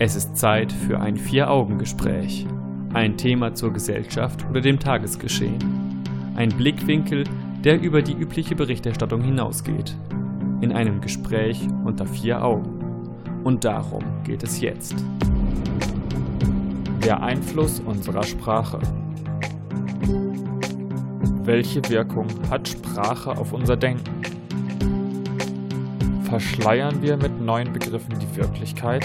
Es ist Zeit für ein Vier-Augen-Gespräch. Ein Thema zur Gesellschaft oder dem Tagesgeschehen. Ein Blickwinkel, der über die übliche Berichterstattung hinausgeht. In einem Gespräch unter vier Augen. Und darum geht es jetzt. Der Einfluss unserer Sprache. Welche Wirkung hat Sprache auf unser Denken? Verschleiern wir mit neuen Begriffen die Wirklichkeit?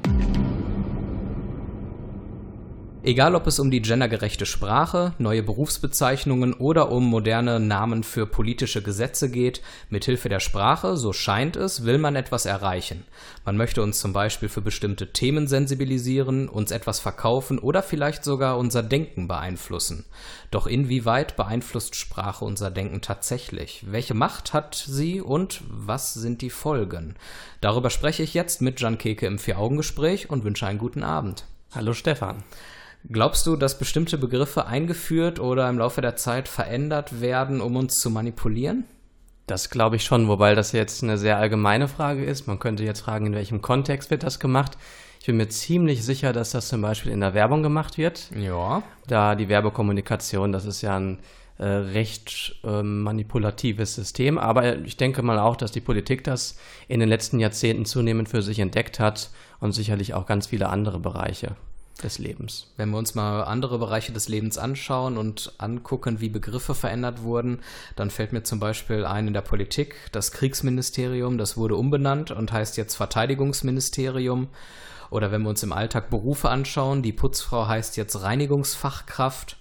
Egal ob es um die gendergerechte Sprache, neue Berufsbezeichnungen oder um moderne Namen für politische Gesetze geht, mithilfe der Sprache, so scheint es, will man etwas erreichen. Man möchte uns zum Beispiel für bestimmte Themen sensibilisieren, uns etwas verkaufen oder vielleicht sogar unser Denken beeinflussen. Doch inwieweit beeinflusst Sprache unser Denken tatsächlich? Welche Macht hat sie und was sind die Folgen? Darüber spreche ich jetzt mit Jan Keke im Vier-Augen-Gespräch und wünsche einen guten Abend. Hallo Stefan. Glaubst du, dass bestimmte Begriffe eingeführt oder im Laufe der Zeit verändert werden, um uns zu manipulieren? Das glaube ich schon, wobei das jetzt eine sehr allgemeine Frage ist. Man könnte jetzt fragen, in welchem Kontext wird das gemacht? Ich bin mir ziemlich sicher, dass das zum Beispiel in der Werbung gemacht wird. Ja. Da die Werbekommunikation, das ist ja ein äh, recht äh, manipulatives System. Aber ich denke mal auch, dass die Politik das in den letzten Jahrzehnten zunehmend für sich entdeckt hat und sicherlich auch ganz viele andere Bereiche des Lebens. Wenn wir uns mal andere Bereiche des Lebens anschauen und angucken, wie Begriffe verändert wurden, dann fällt mir zum Beispiel ein in der Politik das Kriegsministerium, das wurde umbenannt und heißt jetzt Verteidigungsministerium. Oder wenn wir uns im Alltag Berufe anschauen, die Putzfrau heißt jetzt Reinigungsfachkraft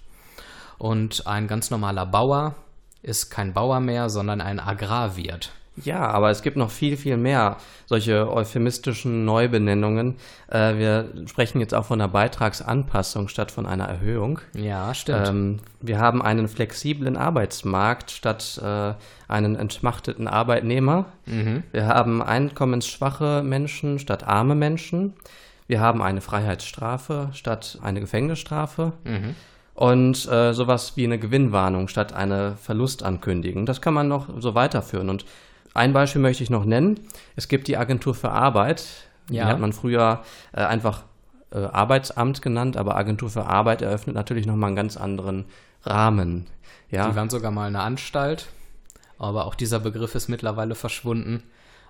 und ein ganz normaler Bauer ist kein Bauer mehr, sondern ein Agrarwirt. Ja, aber es gibt noch viel, viel mehr solche euphemistischen Neubenennungen. Äh, wir sprechen jetzt auch von einer Beitragsanpassung statt von einer Erhöhung. Ja, stimmt. Ähm, wir haben einen flexiblen Arbeitsmarkt statt äh, einen entmachteten Arbeitnehmer. Mhm. Wir haben einkommensschwache Menschen statt arme Menschen. Wir haben eine Freiheitsstrafe statt eine Gefängnisstrafe. Mhm und äh, sowas wie eine Gewinnwarnung statt eine Verlustankündigung. Das kann man noch so weiterführen. Und ein Beispiel möchte ich noch nennen. Es gibt die Agentur für Arbeit. Ja. Die hat man früher äh, einfach äh, Arbeitsamt genannt, aber Agentur für Arbeit eröffnet natürlich nochmal einen ganz anderen Rahmen. Ja. Die waren sogar mal eine Anstalt, aber auch dieser Begriff ist mittlerweile verschwunden.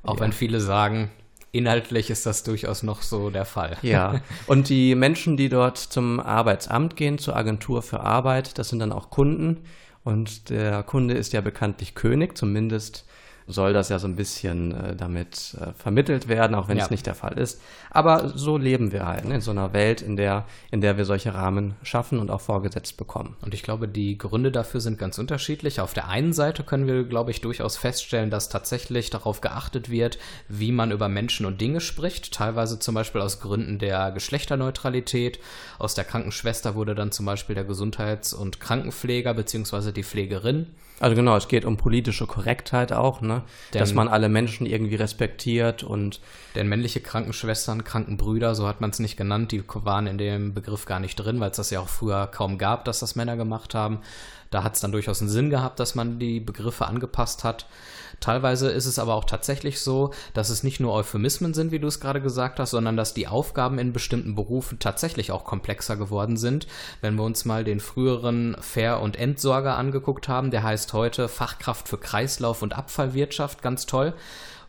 Auch ja. wenn viele sagen, inhaltlich ist das durchaus noch so der Fall. Ja, und die Menschen, die dort zum Arbeitsamt gehen, zur Agentur für Arbeit, das sind dann auch Kunden. Und der Kunde ist ja bekanntlich König, zumindest soll das ja so ein bisschen äh, damit äh, vermittelt werden, auch wenn ja. es nicht der Fall ist. Aber so leben wir halt ne, in so einer Welt, in der, in der wir solche Rahmen schaffen und auch vorgesetzt bekommen. Und ich glaube, die Gründe dafür sind ganz unterschiedlich. Auf der einen Seite können wir, glaube ich, durchaus feststellen, dass tatsächlich darauf geachtet wird, wie man über Menschen und Dinge spricht. Teilweise zum Beispiel aus Gründen der Geschlechterneutralität. Aus der Krankenschwester wurde dann zum Beispiel der Gesundheits- und Krankenpfleger bzw. die Pflegerin. Also genau, es geht um politische Korrektheit auch, ne? Denn, dass man alle Menschen irgendwie respektiert und. Denn männliche Krankenschwestern, Krankenbrüder, so hat man es nicht genannt, die waren in dem Begriff gar nicht drin, weil es das ja auch früher kaum gab, dass das Männer gemacht haben. Da hat es dann durchaus einen Sinn gehabt, dass man die Begriffe angepasst hat. Teilweise ist es aber auch tatsächlich so, dass es nicht nur Euphemismen sind, wie du es gerade gesagt hast, sondern dass die Aufgaben in bestimmten Berufen tatsächlich auch komplexer geworden sind. Wenn wir uns mal den früheren Fair- und Entsorger angeguckt haben, der heißt heute Fachkraft für Kreislauf- und Abfallwirtschaft, ganz toll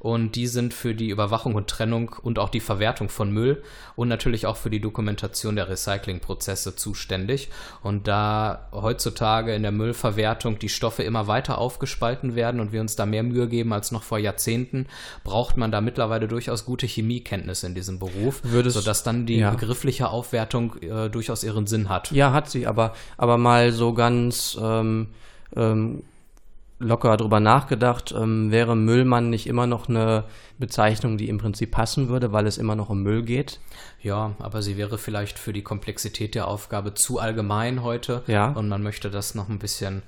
und die sind für die Überwachung und Trennung und auch die Verwertung von Müll und natürlich auch für die Dokumentation der Recyclingprozesse zuständig. Und da heutzutage in der Müllverwertung die Stoffe immer weiter aufgespalten werden und wir uns da mehr Mühe geben als noch vor Jahrzehnten, braucht man da mittlerweile durchaus gute Chemiekenntnisse in diesem Beruf, Würdest, sodass dann die ja. begriffliche Aufwertung äh, durchaus ihren Sinn hat. Ja, hat sie, aber, aber mal so ganz ähm, ähm, locker drüber nachgedacht, ähm, wäre Müllmann nicht immer noch eine Bezeichnung, die im Prinzip passen würde, weil es immer noch um Müll geht? Ja, aber sie wäre vielleicht für die Komplexität der Aufgabe zu allgemein heute. Ja. Und man möchte das noch ein bisschen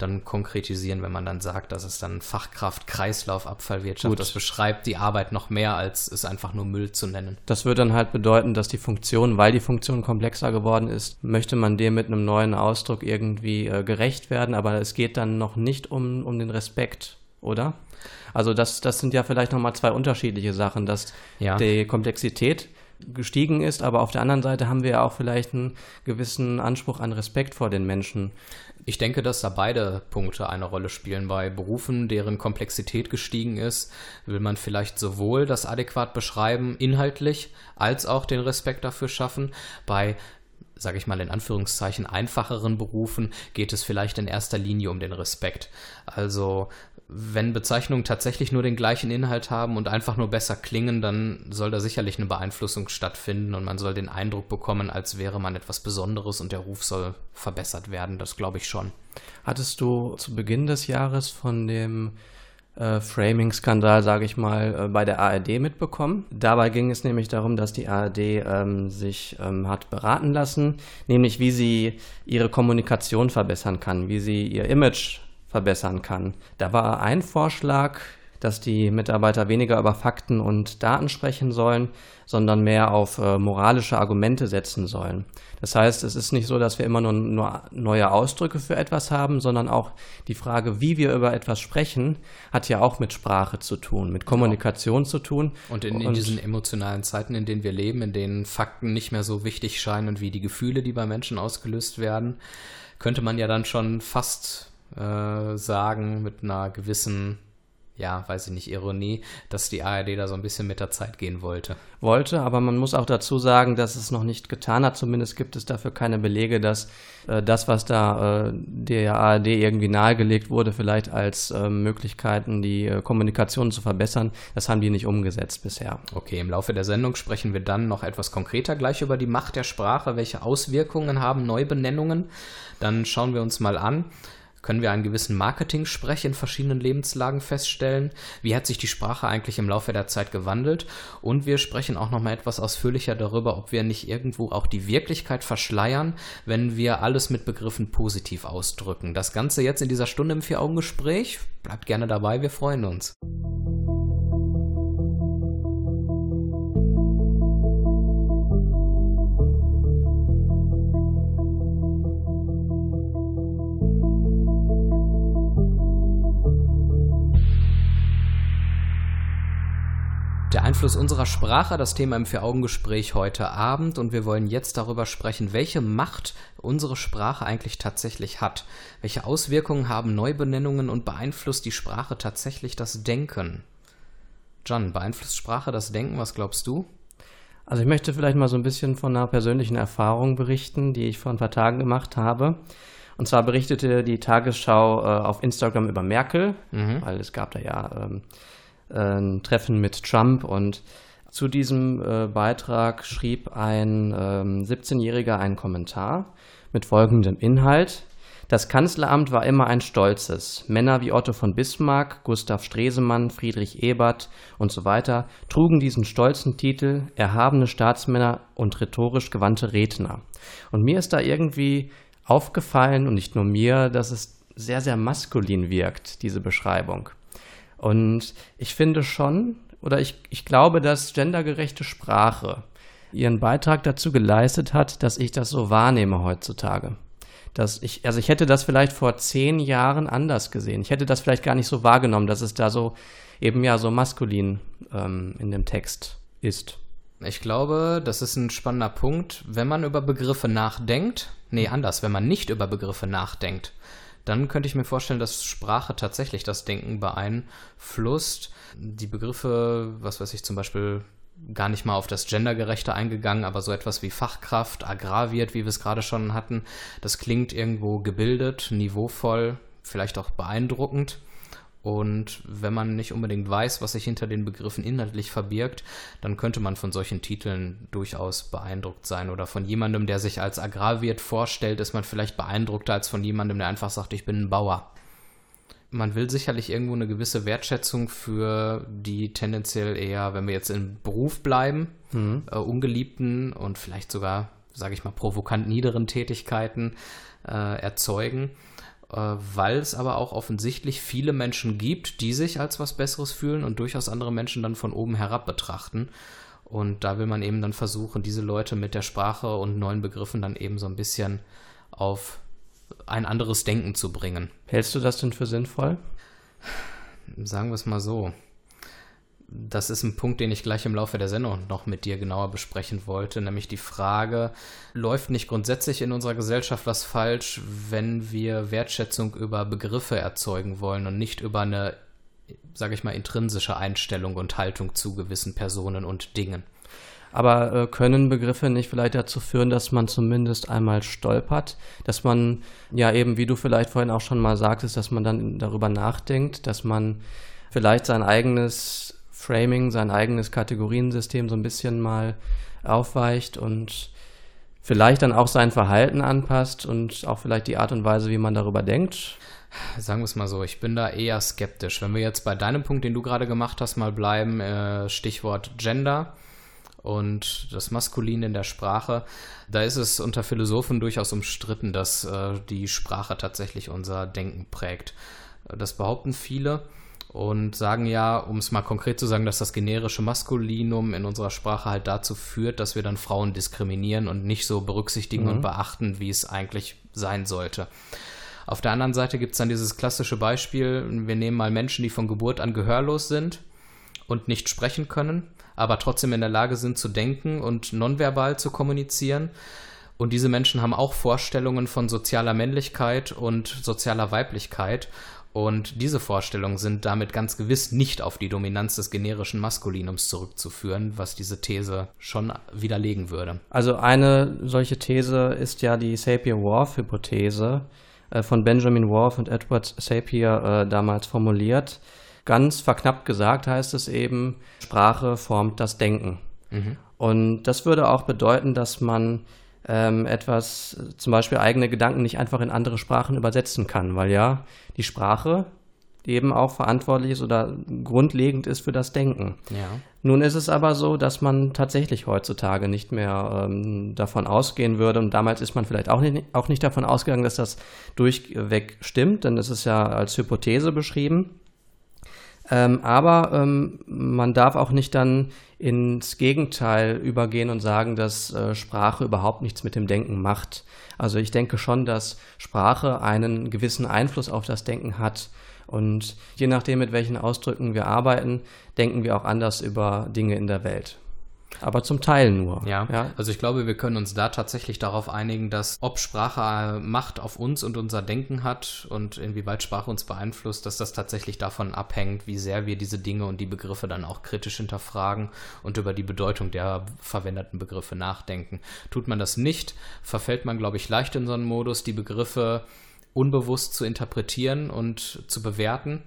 dann konkretisieren, wenn man dann sagt, dass es dann Fachkraft, Kreislauf, Abfallwirtschaft, Gut. das beschreibt die Arbeit noch mehr, als es einfach nur Müll zu nennen. Das würde dann halt bedeuten, dass die Funktion, weil die Funktion komplexer geworden ist, möchte man dem mit einem neuen Ausdruck irgendwie äh, gerecht werden, aber es geht dann noch nicht um, um den Respekt oder? Also das, das sind ja vielleicht nochmal zwei unterschiedliche Sachen, dass ja. die Komplexität gestiegen ist, aber auf der anderen Seite haben wir ja auch vielleicht einen gewissen Anspruch an Respekt vor den Menschen. Ich denke, dass da beide Punkte eine Rolle spielen. Bei Berufen, deren Komplexität gestiegen ist, will man vielleicht sowohl das adäquat beschreiben, inhaltlich, als auch den Respekt dafür schaffen. Bei sage ich mal in Anführungszeichen, einfacheren Berufen geht es vielleicht in erster Linie um den Respekt. Also wenn Bezeichnungen tatsächlich nur den gleichen Inhalt haben und einfach nur besser klingen, dann soll da sicherlich eine Beeinflussung stattfinden und man soll den Eindruck bekommen, als wäre man etwas Besonderes und der Ruf soll verbessert werden. Das glaube ich schon. Hattest du zu Beginn des Jahres von dem äh, Framing-Skandal, sage ich mal, äh, bei der ARD mitbekommen. Dabei ging es nämlich darum, dass die ARD ähm, sich ähm, hat beraten lassen, nämlich wie sie ihre Kommunikation verbessern kann, wie sie ihr Image verbessern kann. Da war ein Vorschlag, dass die Mitarbeiter weniger über Fakten und Daten sprechen sollen, sondern mehr auf äh, moralische Argumente setzen sollen. Das heißt, es ist nicht so, dass wir immer nur, nur, neue Ausdrücke für etwas haben, sondern auch die Frage, wie wir über etwas sprechen, hat ja auch mit Sprache zu tun, mit Kommunikation zu tun. Und in, in und diesen emotionalen Zeiten, in denen wir leben, in denen Fakten nicht mehr so wichtig scheinen wie die Gefühle, die bei Menschen ausgelöst werden, könnte man ja dann schon fast äh, sagen, mit einer gewissen, ja, weiß ich nicht, Ironie, dass die ARD da so ein bisschen mit der Zeit gehen wollte. Wollte, aber man muss auch dazu sagen, dass es noch nicht getan hat. Zumindest gibt es dafür keine Belege, dass äh, das, was da äh, der ARD irgendwie nahegelegt wurde, vielleicht als äh, Möglichkeiten, die äh, Kommunikation zu verbessern, das haben die nicht umgesetzt bisher. Okay, im Laufe der Sendung sprechen wir dann noch etwas konkreter gleich über die Macht der Sprache, welche Auswirkungen haben Neubenennungen. Dann schauen wir uns mal an, können wir einen gewissen Marketing-Sprech in verschiedenen Lebenslagen feststellen? Wie hat sich die Sprache eigentlich im Laufe der Zeit gewandelt? Und wir sprechen auch noch mal etwas ausführlicher darüber, ob wir nicht irgendwo auch die Wirklichkeit verschleiern, wenn wir alles mit Begriffen positiv ausdrücken. Das Ganze jetzt in dieser Stunde im Vier-Augen-Gespräch. Bleibt gerne dabei, wir freuen uns. Einfluss unserer Sprache, das Thema im Vier-Augen-Gespräch heute Abend und wir wollen jetzt darüber sprechen, welche Macht unsere Sprache eigentlich tatsächlich hat. Welche Auswirkungen haben Neubenennungen und beeinflusst die Sprache tatsächlich das Denken? John, beeinflusst Sprache das Denken? Was glaubst du? Also ich möchte vielleicht mal so ein bisschen von einer persönlichen Erfahrung berichten, die ich vor ein paar Tagen gemacht habe. Und zwar berichtete die Tagesschau äh, auf Instagram über Merkel, mhm. weil es gab da ja ähm, ein Treffen mit Trump und zu diesem äh, Beitrag schrieb ein ähm, 17-Jähriger einen Kommentar mit folgendem Inhalt. Das Kanzleramt war immer ein stolzes. Männer wie Otto von Bismarck, Gustav Stresemann, Friedrich Ebert und so weiter trugen diesen stolzen Titel erhabene Staatsmänner und rhetorisch gewandte Redner. Und mir ist da irgendwie aufgefallen, und nicht nur mir, dass es sehr, sehr maskulin wirkt, diese Beschreibung. Und ich finde schon, oder ich, ich glaube, dass gendergerechte Sprache ihren Beitrag dazu geleistet hat, dass ich das so wahrnehme heutzutage. Dass ich, also ich hätte das vielleicht vor zehn Jahren anders gesehen. Ich hätte das vielleicht gar nicht so wahrgenommen, dass es da so eben ja so maskulin ähm, in dem Text ist. Ich glaube, das ist ein spannender Punkt. Wenn man über Begriffe nachdenkt, nee, anders, wenn man nicht über Begriffe nachdenkt, dann könnte ich mir vorstellen, dass Sprache tatsächlich das Denken beeinflusst. Die Begriffe, was weiß ich zum Beispiel, gar nicht mal auf das Gendergerechte eingegangen, aber so etwas wie Fachkraft, aggraviert, wie wir es gerade schon hatten, das klingt irgendwo gebildet, niveauvoll, vielleicht auch beeindruckend. Und wenn man nicht unbedingt weiß, was sich hinter den Begriffen inhaltlich verbirgt, dann könnte man von solchen Titeln durchaus beeindruckt sein. Oder von jemandem, der sich als Agrarwirt vorstellt, ist man vielleicht beeindruckter als von jemandem, der einfach sagt, ich bin ein Bauer. Man will sicherlich irgendwo eine gewisse Wertschätzung für die tendenziell eher, wenn wir jetzt im Beruf bleiben, mhm. äh, ungeliebten und vielleicht sogar, sage ich mal, provokant niederen Tätigkeiten äh, erzeugen weil es aber auch offensichtlich viele Menschen gibt, die sich als was Besseres fühlen und durchaus andere Menschen dann von oben herab betrachten. Und da will man eben dann versuchen, diese Leute mit der Sprache und neuen Begriffen dann eben so ein bisschen auf ein anderes Denken zu bringen. Hältst du das denn für sinnvoll? Sagen wir es mal so. Das ist ein Punkt, den ich gleich im Laufe der Sendung noch mit dir genauer besprechen wollte, nämlich die Frage, läuft nicht grundsätzlich in unserer Gesellschaft was falsch, wenn wir Wertschätzung über Begriffe erzeugen wollen und nicht über eine, sage ich mal, intrinsische Einstellung und Haltung zu gewissen Personen und Dingen? Aber äh, können Begriffe nicht vielleicht dazu führen, dass man zumindest einmal stolpert, dass man ja eben, wie du vielleicht vorhin auch schon mal sagtest, dass man dann darüber nachdenkt, dass man vielleicht sein eigenes Framing, sein eigenes Kategoriensystem so ein bisschen mal aufweicht und vielleicht dann auch sein Verhalten anpasst und auch vielleicht die Art und Weise, wie man darüber denkt. Sagen wir es mal so, ich bin da eher skeptisch. Wenn wir jetzt bei deinem Punkt, den du gerade gemacht hast, mal bleiben, äh, Stichwort Gender und das Maskulin in der Sprache, da ist es unter Philosophen durchaus umstritten, dass äh, die Sprache tatsächlich unser Denken prägt. Das behaupten viele und sagen ja, um es mal konkret zu sagen, dass das generische Maskulinum in unserer Sprache halt dazu führt, dass wir dann Frauen diskriminieren und nicht so berücksichtigen mhm. und beachten, wie es eigentlich sein sollte. Auf der anderen Seite gibt es dann dieses klassische Beispiel, wir nehmen mal Menschen, die von Geburt an gehörlos sind und nicht sprechen können, aber trotzdem in der Lage sind zu denken und nonverbal zu kommunizieren. Und diese Menschen haben auch Vorstellungen von sozialer Männlichkeit und sozialer Weiblichkeit. Und diese Vorstellungen sind damit ganz gewiss nicht auf die Dominanz des generischen Maskulinums zurückzuführen, was diese These schon widerlegen würde. Also eine solche These ist ja die Sapir-Whorf-Hypothese äh, von Benjamin Whorf und Edward Sapir äh, damals formuliert. Ganz verknappt gesagt heißt es eben, Sprache formt das Denken. Mhm. Und das würde auch bedeuten, dass man ähm, etwas, zum Beispiel eigene Gedanken nicht einfach in andere Sprachen übersetzen kann, weil ja die Sprache eben auch verantwortlich ist oder grundlegend ist für das Denken. Ja. Nun ist es aber so, dass man tatsächlich heutzutage nicht mehr ähm, davon ausgehen würde, und damals ist man vielleicht auch nicht, auch nicht davon ausgegangen, dass das durchweg stimmt, denn es ist ja als Hypothese beschrieben. Ähm, aber ähm, man darf auch nicht dann ins Gegenteil übergehen und sagen, dass äh, Sprache überhaupt nichts mit dem Denken macht. Also ich denke schon, dass Sprache einen gewissen Einfluss auf das Denken hat. Und je nachdem, mit welchen Ausdrücken wir arbeiten, denken wir auch anders über Dinge in der Welt aber zum Teil nur. Ja. ja. also ich glaube, wir können uns da tatsächlich darauf einigen, dass ob Sprache Macht auf uns und unser Denken hat und inwieweit Sprache uns beeinflusst, dass das tatsächlich davon abhängt, wie sehr wir diese Dinge und die Begriffe dann auch kritisch hinterfragen und über die Bedeutung der verwendeten Begriffe nachdenken. Tut man das nicht, verfällt man, glaube ich, leicht in so einen Modus, die Begriffe unbewusst zu interpretieren und zu bewerten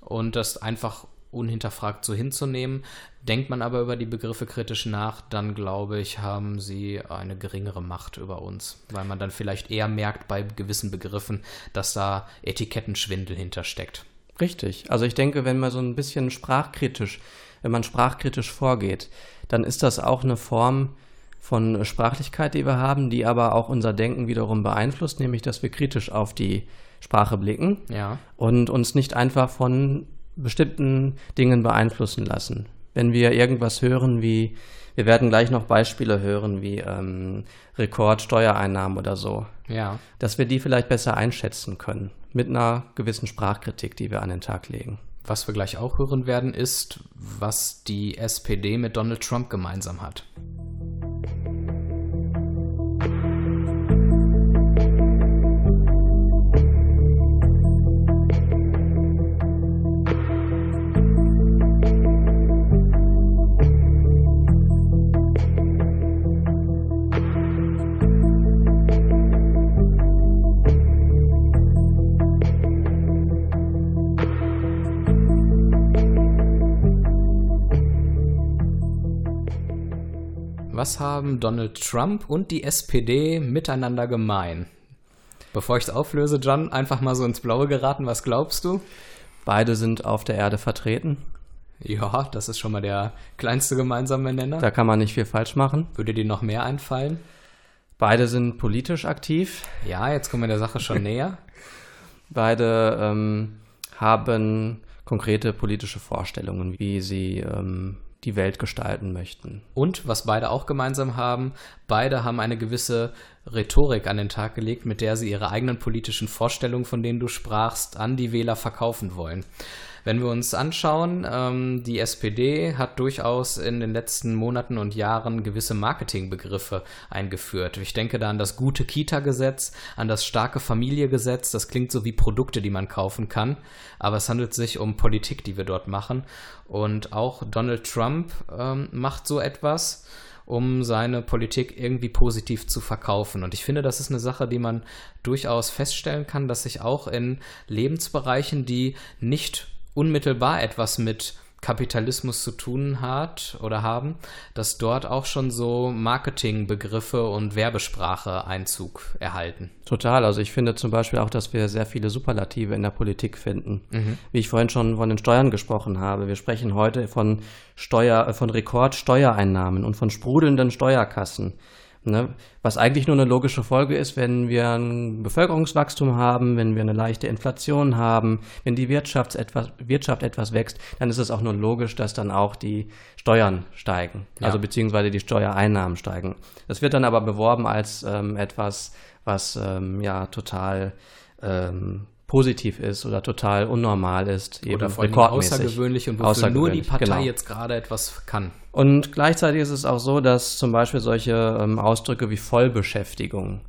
und das einfach unhinterfragt so hinzunehmen. Denkt man aber über die Begriffe kritisch nach, dann glaube ich, haben sie eine geringere Macht über uns, weil man dann vielleicht eher merkt bei gewissen Begriffen, dass da Etikettenschwindel hintersteckt. Richtig. Also ich denke, wenn man so ein bisschen sprachkritisch, wenn man sprachkritisch vorgeht, dann ist das auch eine Form von Sprachlichkeit, die wir haben, die aber auch unser Denken wiederum beeinflusst, nämlich dass wir kritisch auf die Sprache blicken ja. und uns nicht einfach von bestimmten Dingen beeinflussen lassen. Wenn wir irgendwas hören wie, wir werden gleich noch Beispiele hören wie ähm, Rekordsteuereinnahmen oder so, ja. dass wir die vielleicht besser einschätzen können mit einer gewissen Sprachkritik, die wir an den Tag legen. Was wir gleich auch hören werden, ist, was die SPD mit Donald Trump gemeinsam hat. Was haben Donald Trump und die SPD miteinander gemein? Bevor ich es auflöse, John, einfach mal so ins Blaue geraten, was glaubst du? Beide sind auf der Erde vertreten. Ja, das ist schon mal der kleinste gemeinsame Nenner. Da kann man nicht viel falsch machen. Würde dir noch mehr einfallen? Beide sind politisch aktiv. Ja, jetzt kommen wir der Sache schon näher. Beide ähm, haben konkrete politische Vorstellungen, wie sie ähm, die Welt gestalten möchten. Und was beide auch gemeinsam haben, beide haben eine gewisse Rhetorik an den Tag gelegt, mit der sie ihre eigenen politischen Vorstellungen, von denen du sprachst, an die Wähler verkaufen wollen. Wenn wir uns anschauen, ähm, die SPD hat durchaus in den letzten Monaten und Jahren gewisse Marketingbegriffe eingeführt. Ich denke da an das gute Kita-Gesetz, an das starke Familie-Gesetz. Das klingt so wie Produkte, die man kaufen kann, aber es handelt sich um Politik, die wir dort machen. Und auch Donald Trump ähm, macht so etwas um seine Politik irgendwie positiv zu verkaufen. Und ich finde, das ist eine Sache, die man durchaus feststellen kann, dass sich auch in Lebensbereichen, die nicht unmittelbar etwas mit Kapitalismus zu tun hat oder haben, dass dort auch schon so Marketingbegriffe und Werbesprache Einzug erhalten. Total. Also ich finde zum Beispiel auch, dass wir sehr viele Superlative in der Politik finden. Mhm. Wie ich vorhin schon von den Steuern gesprochen habe. Wir sprechen heute von Steuer, von Rekordsteuereinnahmen und von sprudelnden Steuerkassen. Ne? Was eigentlich nur eine logische Folge ist, wenn wir ein Bevölkerungswachstum haben, wenn wir eine leichte Inflation haben, wenn die Wirtschaft etwas, Wirtschaft etwas wächst, dann ist es auch nur logisch, dass dann auch die Steuern steigen, ja. also beziehungsweise die Steuereinnahmen steigen. Das wird dann aber beworben als ähm, etwas, was ähm, ja total ähm, positiv ist oder total unnormal ist, eben oder vor allem außergewöhnlich und wofür nur die Partei genau. jetzt gerade etwas kann. Und gleichzeitig ist es auch so, dass zum Beispiel solche ähm, Ausdrücke wie Vollbeschäftigung,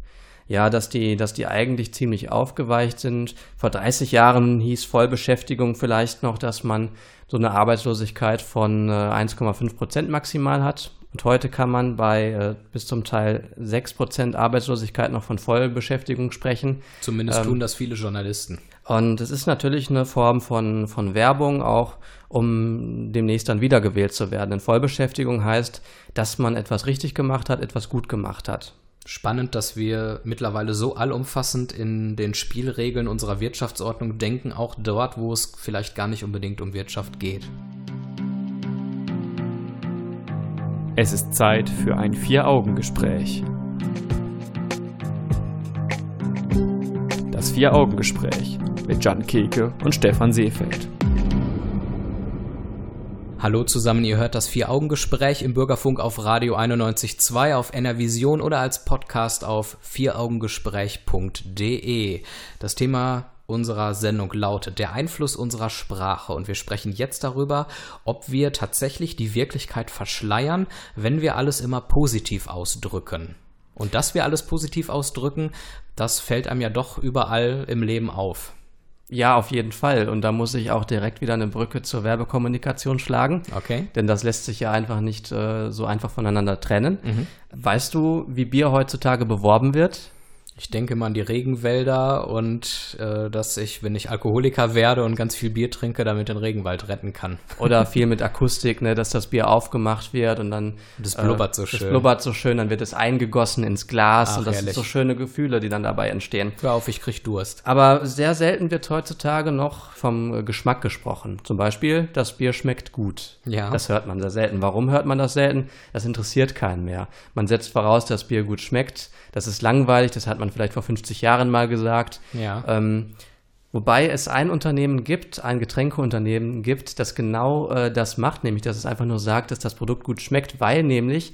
ja, dass die, dass die eigentlich ziemlich aufgeweicht sind. Vor 30 Jahren hieß Vollbeschäftigung vielleicht noch, dass man so eine Arbeitslosigkeit von äh, 1,5 Prozent maximal hat. Und heute kann man bei äh, bis zum Teil 6% Arbeitslosigkeit noch von Vollbeschäftigung sprechen. Zumindest ähm, tun das viele Journalisten. Und es ist natürlich eine Form von, von Werbung, auch um demnächst dann wiedergewählt zu werden. Denn Vollbeschäftigung heißt, dass man etwas richtig gemacht hat, etwas gut gemacht hat. Spannend, dass wir mittlerweile so allumfassend in den Spielregeln unserer Wirtschaftsordnung denken, auch dort, wo es vielleicht gar nicht unbedingt um Wirtschaft geht. Es ist Zeit für ein Vier-Augen-Gespräch. Das Vier-Augen-Gespräch mit Jan Keke und Stefan Seefeld. Hallo zusammen, ihr hört das Vier-Augen-Gespräch im Bürgerfunk auf Radio 91.2, auf NRVision oder als Podcast auf vieraugengespräch.de. Das Thema unserer Sendung lautet der Einfluss unserer Sprache. Und wir sprechen jetzt darüber, ob wir tatsächlich die Wirklichkeit verschleiern, wenn wir alles immer positiv ausdrücken. Und dass wir alles positiv ausdrücken, das fällt einem ja doch überall im Leben auf. Ja, auf jeden Fall. Und da muss ich auch direkt wieder eine Brücke zur Werbekommunikation schlagen. Okay. Denn das lässt sich ja einfach nicht äh, so einfach voneinander trennen. Mhm. Weißt du, wie Bier heutzutage beworben wird? Ich denke mal an die Regenwälder und äh, dass ich, wenn ich Alkoholiker werde und ganz viel Bier trinke, damit den Regenwald retten kann. Oder viel mit Akustik, ne, dass das Bier aufgemacht wird und dann das blubbert so äh, schön. Das blubbert so schön, dann wird es eingegossen ins Glas Ach, und das ehrlich. sind so schöne Gefühle, die dann dabei entstehen. Hör auf, ich krieg Durst. Aber sehr selten wird heutzutage noch vom äh, Geschmack gesprochen. Zum Beispiel, das Bier schmeckt gut. Ja. Das hört man sehr selten. Warum hört man das selten? Das interessiert keinen mehr. Man setzt voraus, dass Bier gut schmeckt. Das ist langweilig, das hat man vielleicht vor 50 Jahren mal gesagt. Ja. Ähm, wobei es ein Unternehmen gibt, ein Getränkeunternehmen gibt, das genau äh, das macht, nämlich dass es einfach nur sagt, dass das Produkt gut schmeckt, weil nämlich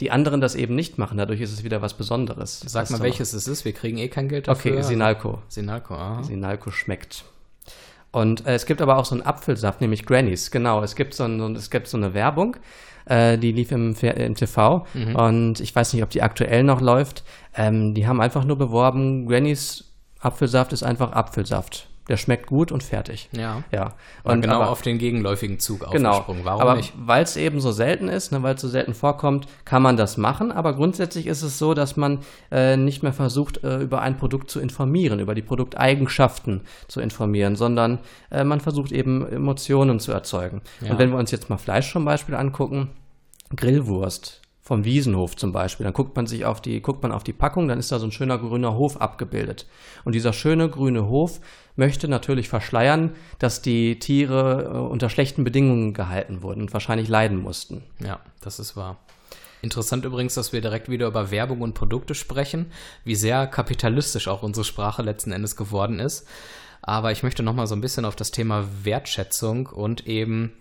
die anderen das eben nicht machen. Dadurch ist es wieder was Besonderes. Sag mal, welches es ist. Wir kriegen eh kein Geld dafür. Okay, Sinalco. Sinalco, aha. Sinalco schmeckt. Und äh, es gibt aber auch so einen Apfelsaft, nämlich Grannies. Genau, es gibt so, ein, es gibt so eine Werbung, äh, die lief im, im TV mhm. und ich weiß nicht, ob die aktuell noch läuft. Ähm, die haben einfach nur beworben, Granny's Apfelsaft ist einfach Apfelsaft. Der schmeckt gut und fertig. Ja. ja. Und genau aber, auf den gegenläufigen Zug genau, aufgesprungen. Warum aber nicht? Weil es eben so selten ist, ne, weil es so selten vorkommt, kann man das machen. Aber grundsätzlich ist es so, dass man äh, nicht mehr versucht, äh, über ein Produkt zu informieren, über die Produkteigenschaften zu informieren, sondern äh, man versucht eben Emotionen zu erzeugen. Ja. Und wenn wir uns jetzt mal Fleisch zum Beispiel angucken, Grillwurst vom Wiesenhof zum Beispiel. Dann guckt man sich auf die, guckt man auf die Packung, dann ist da so ein schöner grüner Hof abgebildet. Und dieser schöne grüne Hof möchte natürlich verschleiern, dass die Tiere äh, unter schlechten Bedingungen gehalten wurden und wahrscheinlich leiden mussten. Ja, das ist wahr. Interessant übrigens, dass wir direkt wieder über Werbung und Produkte sprechen, wie sehr kapitalistisch auch unsere Sprache letzten Endes geworden ist. Aber ich möchte nochmal so ein bisschen auf das Thema Wertschätzung und eben,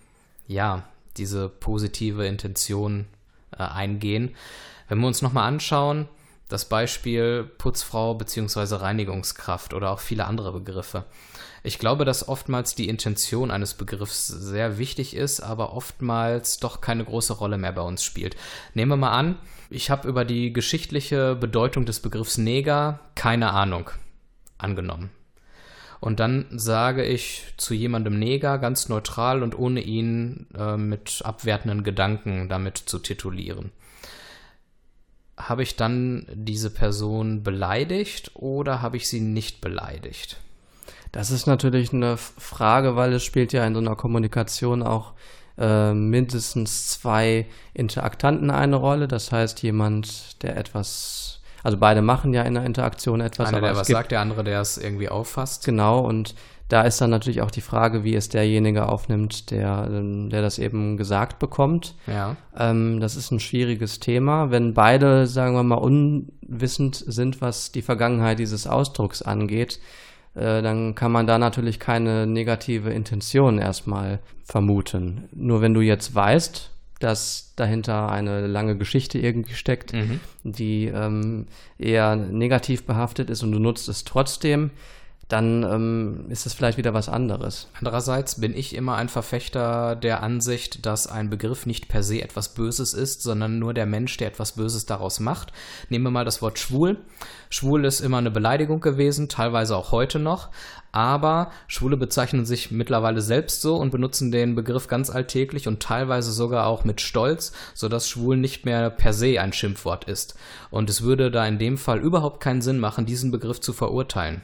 ja, diese positive Intention äh, eingehen. Wenn wir uns nochmal anschauen, das Beispiel Putzfrau bzw. Reinigungskraft oder auch viele andere Begriffe. Ich glaube, dass oftmals die Intention eines Begriffs sehr wichtig ist, aber oftmals doch keine große Rolle mehr bei uns spielt. Nehmen wir mal an, ich habe über die geschichtliche Bedeutung des Begriffs Neger keine Ahnung angenommen. Und dann sage ich zu jemandem Neger ganz neutral und ohne ihn äh, mit abwertenden Gedanken damit zu titulieren. Habe ich dann diese Person beleidigt oder habe ich sie nicht beleidigt? Das ist natürlich eine Frage, weil es spielt ja in so einer Kommunikation auch äh, mindestens zwei Interaktanten eine Rolle. Das heißt, jemand, der etwas, also beide machen ja in der Interaktion etwas. Einer, der was sagt, der andere, der es irgendwie auffasst. Genau, und da ist dann natürlich auch die Frage, wie es derjenige aufnimmt, der, ähm, der das eben gesagt bekommt. Ja. Ähm, das ist ein schwieriges Thema. Wenn beide, sagen wir mal, unwissend sind, was die Vergangenheit dieses Ausdrucks angeht, äh, dann kann man da natürlich keine negative Intention erstmal vermuten. Nur wenn du jetzt weißt, dass dahinter eine lange Geschichte irgendwie steckt, mhm. die ähm, eher negativ behaftet ist und du nutzt es trotzdem, dann ähm, ist es vielleicht wieder was anderes. Andererseits bin ich immer ein Verfechter der Ansicht, dass ein Begriff nicht per se etwas Böses ist, sondern nur der Mensch, der etwas Böses daraus macht. Nehmen wir mal das Wort schwul. Schwul ist immer eine Beleidigung gewesen, teilweise auch heute noch, aber Schwule bezeichnen sich mittlerweile selbst so und benutzen den Begriff ganz alltäglich und teilweise sogar auch mit Stolz, sodass schwul nicht mehr per se ein Schimpfwort ist. Und es würde da in dem Fall überhaupt keinen Sinn machen, diesen Begriff zu verurteilen.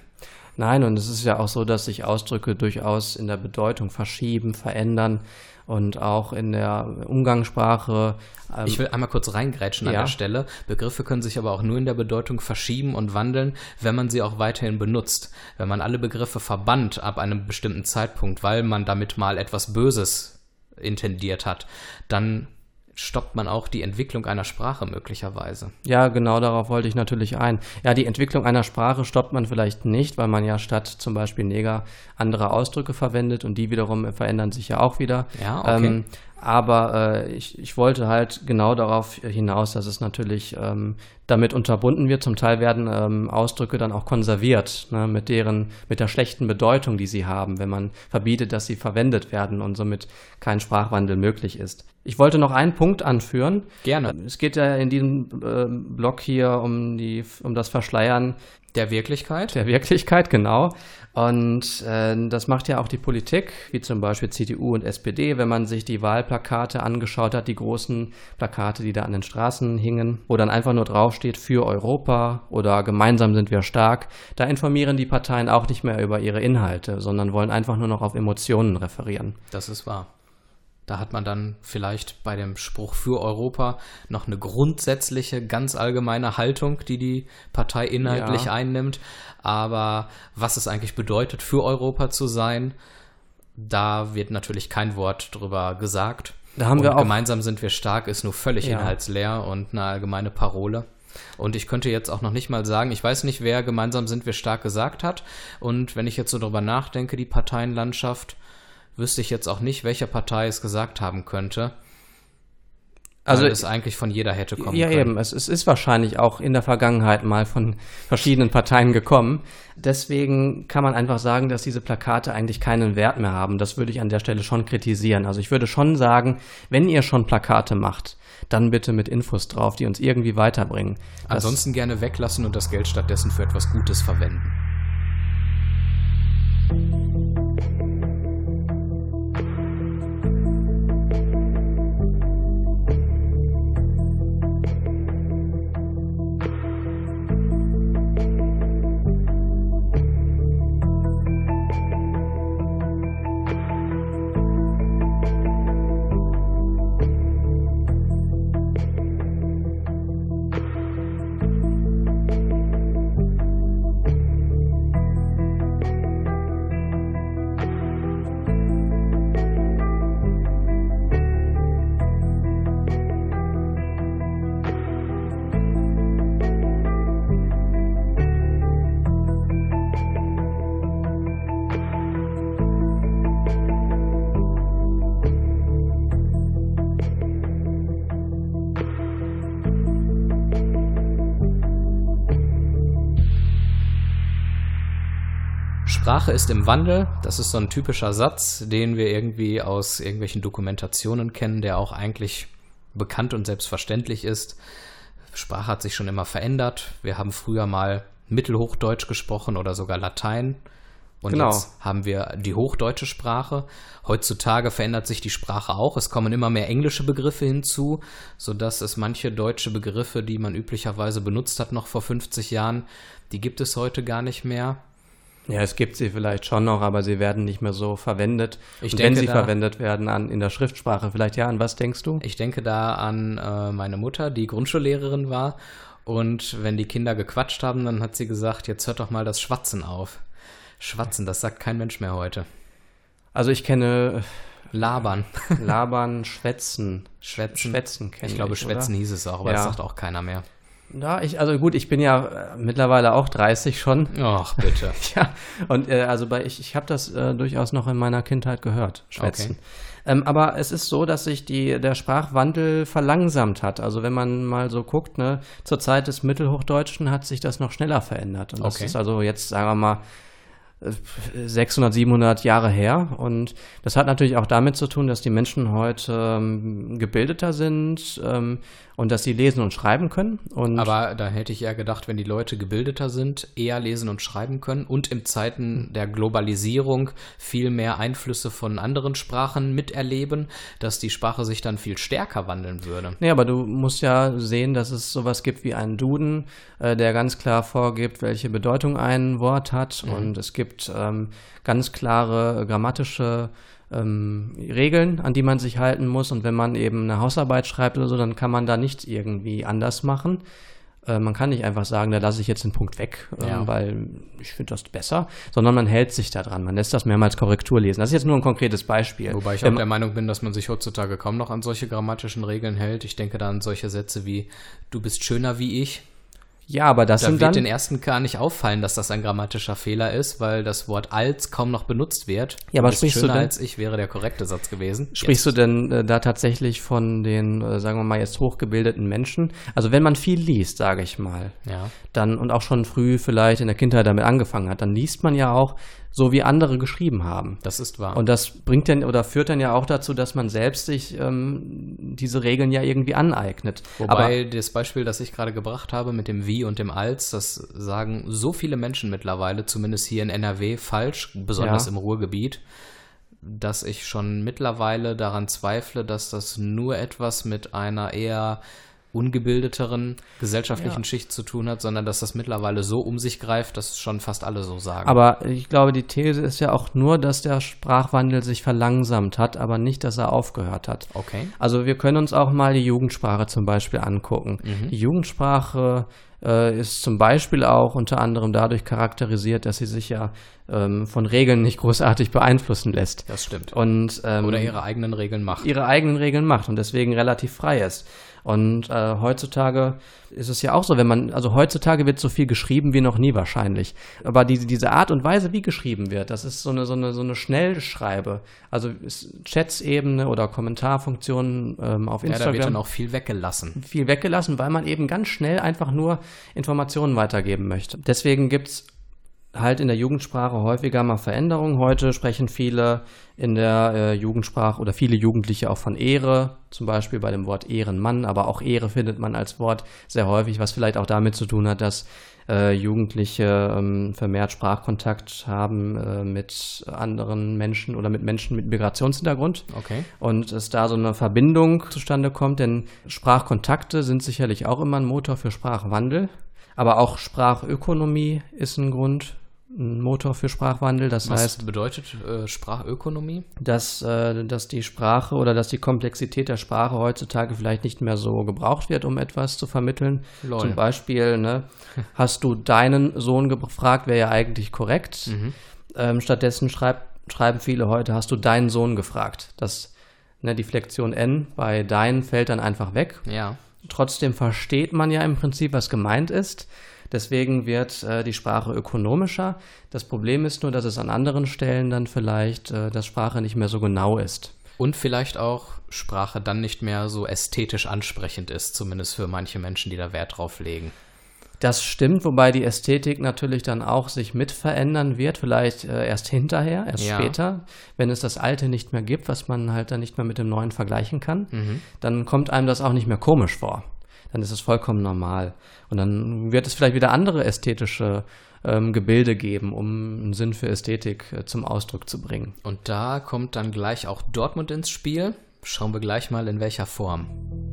Nein, und es ist ja auch so, dass sich Ausdrücke durchaus in der Bedeutung verschieben, verändern und auch in der Umgangssprache. Ähm, ich will einmal kurz reingrätschen ja. an der Stelle. Begriffe können sich aber auch nur in der Bedeutung verschieben und wandeln, wenn man sie auch weiterhin benutzt. Wenn man alle Begriffe verbannt ab einem bestimmten Zeitpunkt, weil man damit mal etwas Böses intendiert hat, dann stoppt man auch die Entwicklung einer Sprache möglicherweise. Ja, genau darauf wollte ich natürlich ein. Ja, die Entwicklung einer Sprache stoppt man vielleicht nicht, weil man ja statt zum Beispiel Neger andere Ausdrücke verwendet und die wiederum verändern sich ja auch wieder. Ja, okay. Ähm, aber äh, ich, ich wollte halt genau darauf hinaus, dass es natürlich ähm, damit unterbunden wird. Zum Teil werden ähm, Ausdrücke dann auch konserviert, ne, mit deren, mit der schlechten Bedeutung, die sie haben, wenn man verbietet, dass sie verwendet werden und somit kein Sprachwandel möglich ist. Ich wollte noch einen Punkt anführen. Gerne. Es geht ja in diesem äh, Blog hier um die, um das Verschleiern der Wirklichkeit. Der Wirklichkeit, genau. Und äh, das macht ja auch die Politik, wie zum Beispiel CDU und SPD, wenn man sich die Wahlplakate angeschaut hat, die großen Plakate, die da an den Straßen hingen, wo dann einfach nur draufsteht für Europa oder gemeinsam sind wir stark. Da informieren die Parteien auch nicht mehr über ihre Inhalte, sondern wollen einfach nur noch auf Emotionen referieren. Das ist wahr. Da hat man dann vielleicht bei dem Spruch für Europa noch eine grundsätzliche, ganz allgemeine Haltung, die die Partei inhaltlich ja. einnimmt. Aber was es eigentlich bedeutet, für Europa zu sein, da wird natürlich kein Wort drüber gesagt. Da haben und wir auch gemeinsam sind wir stark, ist nur völlig ja. inhaltsleer und eine allgemeine Parole. Und ich könnte jetzt auch noch nicht mal sagen, ich weiß nicht, wer gemeinsam sind wir stark gesagt hat. Und wenn ich jetzt so drüber nachdenke, die Parteienlandschaft, wüsste ich jetzt auch nicht, welche Partei es gesagt haben könnte. Also es eigentlich von jeder hätte kommen ja, können. Ja, eben. Es, es, ist wahrscheinlich auch in der Vergangenheit mal von verschiedenen Parteien gekommen. Deswegen kann man einfach sagen, dass diese Plakate eigentlich keinen Wert mehr haben. Das würde ich an der Stelle schon kritisieren. Also ich würde schon sagen, wenn ihr schon Plakate macht, dann bitte mit Infos drauf, die uns irgendwie weiterbringen. Ansonsten gerne weglassen und das Geld stattdessen für etwas Gutes verwenden. Sprache ist im Wandel. Das ist so ein typischer Satz, den wir irgendwie aus irgendwelchen Dokumentationen kennen, der auch eigentlich bekannt und selbstverständlich ist. Sprache hat sich schon immer verändert. Wir haben früher mal Mittelhochdeutsch gesprochen oder sogar Latein. Und genau. jetzt haben wir die hochdeutsche Sprache. Heutzutage verändert sich die Sprache auch. Es kommen immer mehr englische Begriffe hinzu, sodass es manche deutsche Begriffe, die man üblicherweise benutzt hat noch vor 50 Jahren, die gibt es heute gar nicht mehr. Ja, es gibt sie vielleicht schon noch, aber sie werden nicht mehr so verwendet. Ich Und denke, wenn sie da, verwendet werden an, in der Schriftsprache, vielleicht ja, an was denkst du? Ich denke da an äh, meine Mutter, die Grundschullehrerin war. Und wenn die Kinder gequatscht haben, dann hat sie gesagt, jetzt hört doch mal das Schwatzen auf. Schwatzen, das sagt kein Mensch mehr heute. Also ich kenne äh, Labern. Labern, Schwätzen. Schwätzen. Schwätzen kenne ich. Ich glaube, Schwätzen oder? hieß es auch, aber ja. das sagt auch keiner mehr. Ja, ich, also gut, ich bin ja äh, mittlerweile auch 30 schon. Ach, bitte. ja, und äh, also bei, ich, ich habe das äh, durchaus noch in meiner Kindheit gehört, Schwätzen. Okay. Ähm, aber es ist so, dass sich die, der Sprachwandel verlangsamt hat. Also wenn man mal so guckt, ne, zur Zeit des Mittelhochdeutschen hat sich das noch schneller verändert. Und das okay. ist also jetzt, sagen wir mal, 600, 700 Jahre her. Und das hat natürlich auch damit zu tun, dass die Menschen heute ähm, gebildeter sind ähm, und dass sie lesen und schreiben können. Und Aber da hätte ich eher gedacht, wenn die Leute gebildeter sind, eher lesen und schreiben können und im Zeiten der Globalisierung viel mehr Einflüsse von anderen Sprachen miterleben, dass die Sprache sich dann viel stärker wandeln würde. Nee, aber du musst ja sehen, dass es sowas gibt wie einen Duden, äh, der ganz klar vorgibt, welche Bedeutung ein Wort hat. Mhm. Und es gibt ähm, ganz klare grammatische ähm, Regeln, an die man sich halten muss. Und wenn man eben eine Hausarbeit schreibt oder so, dann kann man da nicht irgendwie anders machen. Äh, man kann nicht einfach sagen, da lasse ich jetzt den Punkt weg, äh, ja. weil ich finde das besser, sondern man hält sich da dran. Man lässt das mehrmals Korrektur lesen. Das ist jetzt nur ein konkretes Beispiel. Wobei ich auch ähm, der Meinung bin, dass man sich heutzutage kaum noch an solche grammatischen Regeln hält. Ich denke da an solche Sätze wie du bist schöner wie ich. Ja, aber das da sind wird den ersten gar nicht auffallen, dass das ein grammatischer Fehler ist, weil das Wort als kaum noch benutzt wird. Ja, aber sprichst du denn, als ich wäre der korrekte Satz gewesen. Sprichst jetzt. du denn äh, da tatsächlich von den, äh, sagen wir mal jetzt hochgebildeten Menschen? Also wenn man viel liest, sage ich mal, ja. dann und auch schon früh vielleicht in der Kindheit damit angefangen hat, dann liest man ja auch so wie andere geschrieben haben. Das ist wahr. Und das bringt dann oder führt dann ja auch dazu, dass man selbst sich ähm, diese Regeln ja irgendwie aneignet. Wobei Aber, das Beispiel, das ich gerade gebracht habe mit dem Wie und dem Als, das sagen so viele Menschen mittlerweile, zumindest hier in NRW, falsch, besonders ja. im Ruhrgebiet dass ich schon mittlerweile daran zweifle, dass das nur etwas mit einer eher ungebildeteren gesellschaftlichen ja. Schicht zu tun hat, sondern dass das mittlerweile so um sich greift, dass schon fast alle so sagen. Aber ich glaube, die These ist ja auch nur, dass der Sprachwandel sich verlangsamt hat, aber nicht, dass er aufgehört hat. Okay. Also wir können uns auch mal die Jugendsprache zum Beispiel angucken. Mhm. Die Jugendsprache äh, ist zum Beispiel auch unter anderem dadurch charakterisiert, dass sie sich ja ähm, von Regeln nicht großartig beeinflussen lässt. Das stimmt. Und, ähm, Oder ihre eigenen Regeln macht. Ihre eigenen Regeln macht und deswegen relativ frei ist. Und äh, heutzutage ist es ja auch so, wenn man, also heutzutage wird so viel geschrieben wie noch nie wahrscheinlich. Aber diese, diese Art und Weise, wie geschrieben wird, das ist so eine, so eine, so eine Schnellschreibe. Also Chats-Ebene oder Kommentarfunktionen ähm, auf Instagram. Ja, da wird dann auch viel weggelassen. Viel weggelassen, weil man eben ganz schnell einfach nur Informationen weitergeben möchte. Deswegen gibt es halt in der Jugendsprache häufiger mal Veränderungen. Heute sprechen viele in der äh, Jugendsprache oder viele Jugendliche auch von Ehre, zum Beispiel bei dem Wort Ehrenmann, aber auch Ehre findet man als Wort sehr häufig, was vielleicht auch damit zu tun hat, dass äh, Jugendliche ähm, vermehrt Sprachkontakt haben äh, mit anderen Menschen oder mit Menschen mit Migrationshintergrund. Okay. Und es da so eine Verbindung zustande kommt, denn Sprachkontakte sind sicherlich auch immer ein Motor für Sprachwandel. Aber auch Sprachökonomie ist ein Grund Motor für Sprachwandel. Das Was heißt, bedeutet äh, Sprachökonomie? Dass, äh, dass die Sprache oder dass die Komplexität der Sprache heutzutage vielleicht nicht mehr so gebraucht wird, um etwas zu vermitteln. Lol. Zum Beispiel, ne, hast du deinen Sohn gefragt, wäre ja eigentlich korrekt. Mhm. Ähm, stattdessen schreib, schreiben viele heute, hast du deinen Sohn gefragt. Das, ne, die Flexion N bei dein fällt dann einfach weg. Ja. Trotzdem versteht man ja im Prinzip, was gemeint ist. Deswegen wird äh, die Sprache ökonomischer. Das Problem ist nur, dass es an anderen Stellen dann vielleicht, äh, dass Sprache nicht mehr so genau ist. Und vielleicht auch Sprache dann nicht mehr so ästhetisch ansprechend ist, zumindest für manche Menschen, die da Wert drauf legen. Das stimmt, wobei die Ästhetik natürlich dann auch sich mit verändern wird, vielleicht äh, erst hinterher, erst ja. später, wenn es das Alte nicht mehr gibt, was man halt dann nicht mehr mit dem Neuen vergleichen kann, mhm. dann kommt einem das auch nicht mehr komisch vor. Dann ist es vollkommen normal. Und dann wird es vielleicht wieder andere ästhetische ähm, Gebilde geben, um einen Sinn für Ästhetik äh, zum Ausdruck zu bringen. Und da kommt dann gleich auch Dortmund ins Spiel. Schauen wir gleich mal in welcher Form.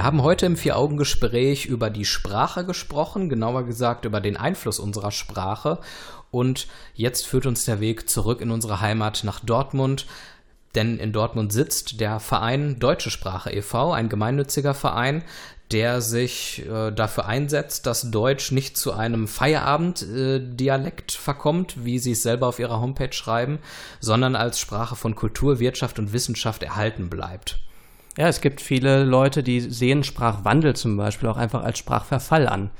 Wir haben heute im Vier-Augen-Gespräch über die Sprache gesprochen, genauer gesagt über den Einfluss unserer Sprache. Und jetzt führt uns der Weg zurück in unsere Heimat nach Dortmund. Denn in Dortmund sitzt der Verein Deutsche Sprache e.V., ein gemeinnütziger Verein, der sich äh, dafür einsetzt, dass Deutsch nicht zu einem Feierabenddialekt äh, verkommt, wie sie es selber auf ihrer Homepage schreiben, sondern als Sprache von Kultur, Wirtschaft und Wissenschaft erhalten bleibt. Ja, es gibt viele Leute, die sehen Sprachwandel zum Beispiel auch einfach als Sprachverfall an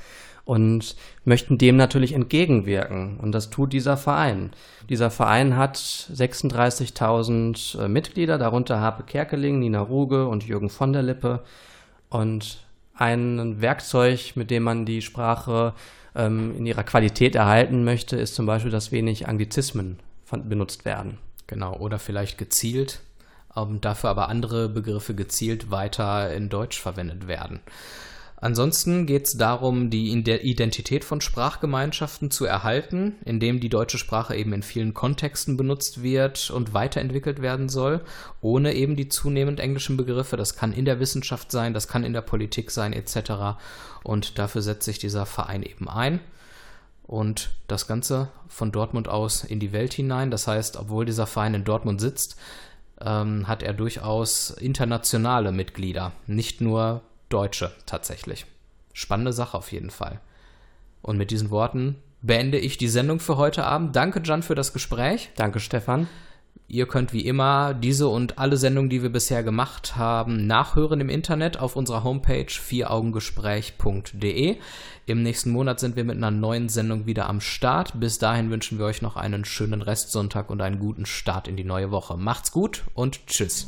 und möchten dem natürlich entgegenwirken. Und das tut dieser Verein. Dieser Verein hat 36.000 äh, Mitglieder, darunter Harpe Kerkeling, Nina Ruge und Jürgen von der Lippe. Und ein Werkzeug, mit dem man die Sprache ähm, in ihrer Qualität erhalten möchte, ist zum Beispiel, dass wenig Anglizismen von, benutzt werden. Genau, oder vielleicht gezielt ähm, dafür aber andere Begriffe gezielt weiter in Deutsch verwendet werden. Ansonsten geht es darum, die Identität von Sprachgemeinschaften zu erhalten, indem die deutsche Sprache eben in vielen Kontexten benutzt wird und weiterentwickelt werden soll, ohne eben die zunehmend englischen Begriffe. Das kann in der Wissenschaft sein, das kann in der Politik sein, etc. Und dafür setzt sich dieser Verein eben ein. Und das Ganze von Dortmund aus in die Welt hinein. Das heißt, obwohl dieser Verein in Dortmund sitzt, ähm, hat er durchaus internationale Mitglieder, nicht nur Deutsche tatsächlich. Spannende Sache auf jeden Fall. Und mit diesen Worten beende ich die Sendung für heute Abend. Danke, Jan, für das Gespräch. Danke, Stefan. Ihr könnt wie immer diese und alle Sendungen, die wir bisher gemacht haben, nachhören im Internet auf unserer Homepage vieraugengespräch.de. Im nächsten Monat sind wir mit einer neuen Sendung wieder am Start. Bis dahin wünschen wir euch noch einen schönen Restsonntag und einen guten Start in die neue Woche. Macht's gut und tschüss.